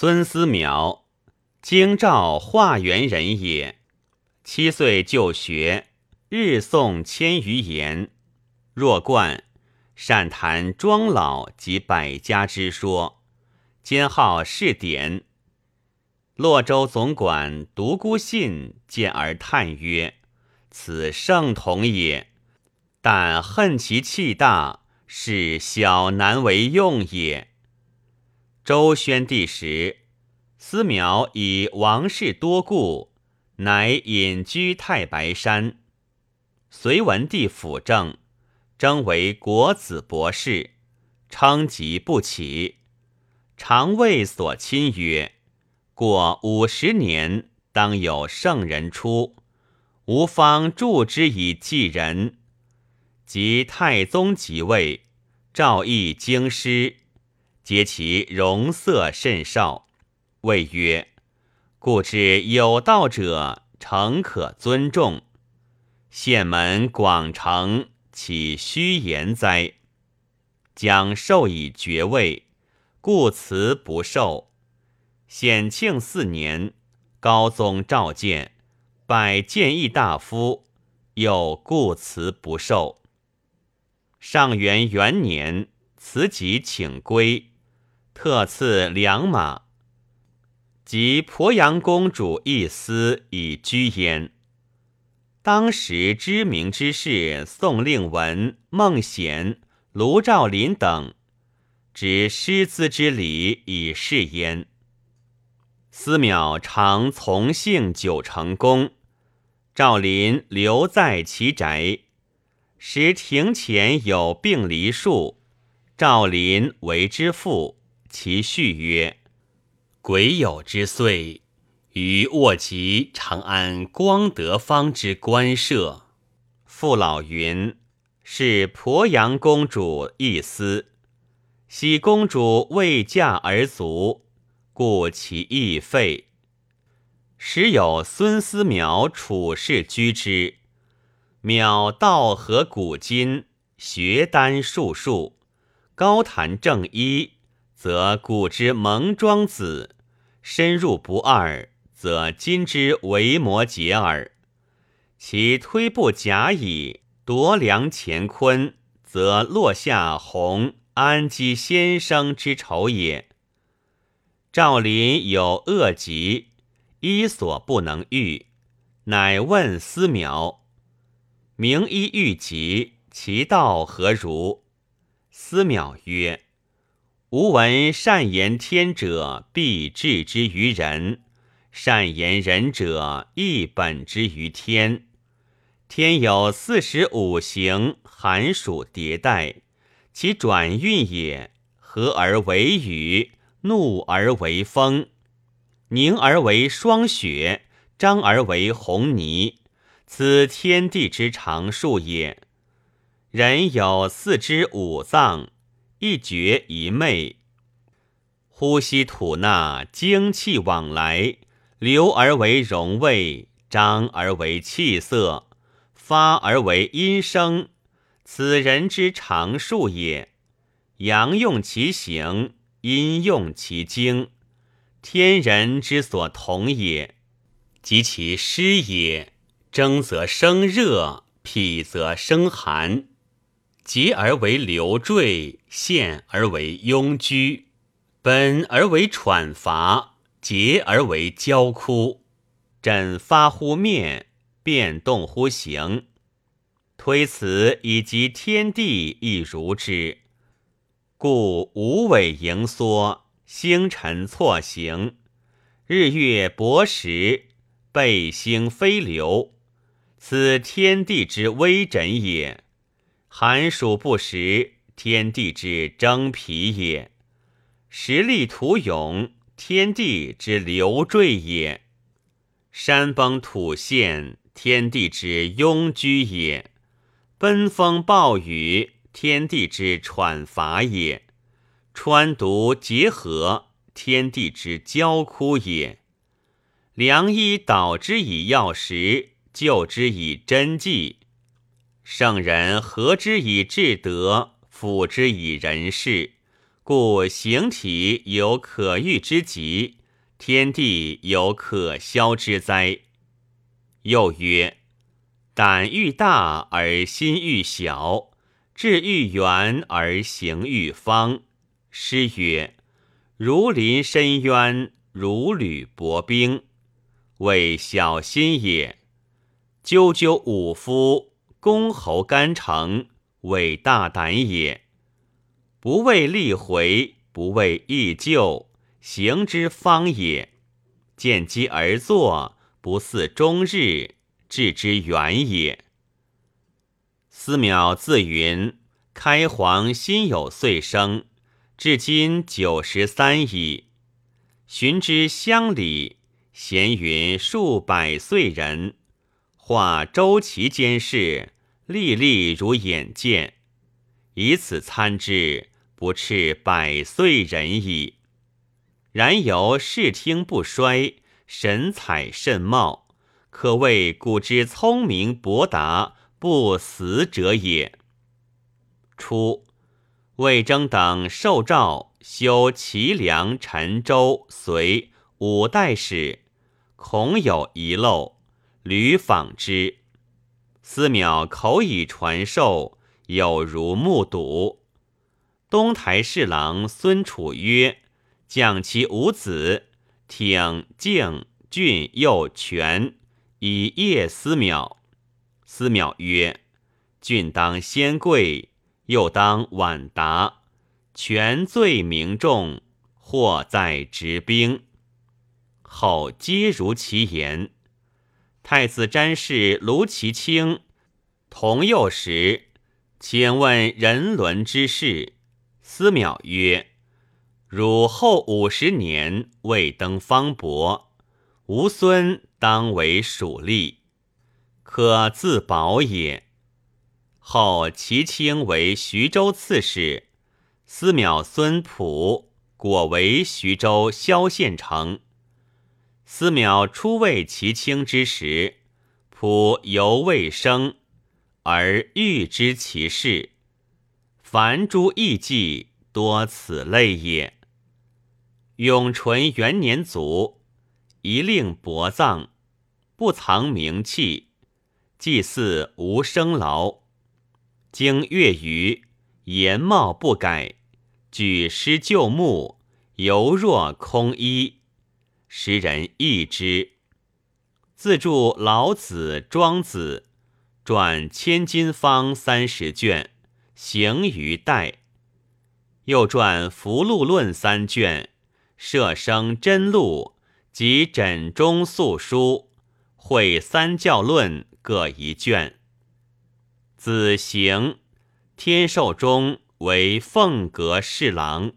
孙思邈，京兆化原人也。七岁就学，日诵千余言。若冠，善谈庄老及百家之说，兼好试典。洛州总管独孤信见而叹曰：“此圣童也，但恨其气大，是小难为用也。”周宣帝时，思邈以王室多故，乃隐居太白山。隋文帝辅政。征为国子博士，称疾不起。常谓所亲曰：“过五十年，当有圣人出，吾方助之以继人。”及太宗即位，诏议京师，皆其容色甚少。谓曰：“故知有道者，诚可尊重。县门广成。”岂虚言哉？将授以爵位，故辞不受。显庆四年，高宗召见，拜谏议大夫，又故辞不受。上元元年，辞疾请归，特赐良马，及鄱阳公主一司以居焉。当时知名之士宋令文、孟显、卢照邻等，执师资之礼以示焉。司邈常从幸九成宫，赵林留在其宅。时庭前有病梨树，赵林为之父。其序曰：“癸酉之岁。”于卧疾长安光德坊之官舍，父老云是鄱阳公主一思，喜公主未嫁而卒，故其意废。时有孙思邈处士居之，邈道合古今，学丹术数，高谈正医，则古之蒙庄子，深入不二。则今之为摩诘耳。其推步甲乙，夺良乾坤，则落下弘安基先生之仇也。赵林有恶疾，医所不能愈，乃问思邈：“名医愈疾，其道何如？”思邈曰：“吾闻善言天者，必治之于人。”善言人者，亦本之于天。天有四时五行，寒暑迭代，其转运也。和而为雨，怒而为风，凝而为霜雪，张而为红泥。此天地之常数也。人有四肢五脏，一觉一寐，呼吸吐纳，精气往来。流而为荣卫，张而为气色，发而为音声，此人之常数也。阳用其形，阴用其精，天人之所同也。及其湿也，蒸则生热，脾则生寒，结而为流坠，陷而为壅居，本而为喘乏。结而为焦枯，枕发乎面，变动乎形。推此以及天地亦如之，故五尾盈缩，星辰错行，日月薄时，背星飞流。此天地之微诊也。寒暑不时，天地之征皮也。时力图勇。天地之流坠也，山崩土陷，天地之拥居也；奔风暴雨，天地之喘乏也；川毒结合，天地之焦枯也。良医导之以药食，救之以针剂；圣人和之以至德，辅之以仁事。故形体有可欲之极，天地有可消之灾。又曰：胆欲大而心欲小，志欲圆而行欲方。诗曰：如临深渊，如履薄冰，谓小心也。赳赳武夫，公侯干城，伟大胆也。不为立回，不为易就，行之方也。见机而作，不似终日，致之远也。思邈自云：开皇心有岁生。至今九十三矣。寻之乡里，闲云数百岁人，化周齐间事，历历如眼见。以此参之，不啻百岁人矣。然犹视听不衰，神采甚茂，可谓古之聪明博达不死者也。初。魏征等受诏修齐梁陈州隋五代史，恐有遗漏，屡访之。司邈口以传授，有如目睹。东台侍郎孙楚曰：“将其五子，挺敬郡右权，以谒司邈。”司邈曰：“俊当先贵。”又当晚达，权罪名重，或在执兵。后皆如其言。太子詹事卢其卿同幼时，请问人伦之事。司邈曰：“汝后五十年未登方伯，吾孙当为属吏，可自保也。”后其卿为徐州刺史，司邈孙普果为徐州萧县丞。思邈初为其卿之时，普犹未生，而欲知其事。凡诸异迹，多此类也。永淳元年卒，一令薄葬，不藏名器，祭祀无生劳。经月余，颜貌不改，举尸旧木，犹若空衣。时人异之。自著《老子》《庄子》，传《千金方》三十卷，行于代。又传《福禄论》三卷，摄生真录及枕中素书，会三教论各一卷。子行，天寿中为凤阁侍郎。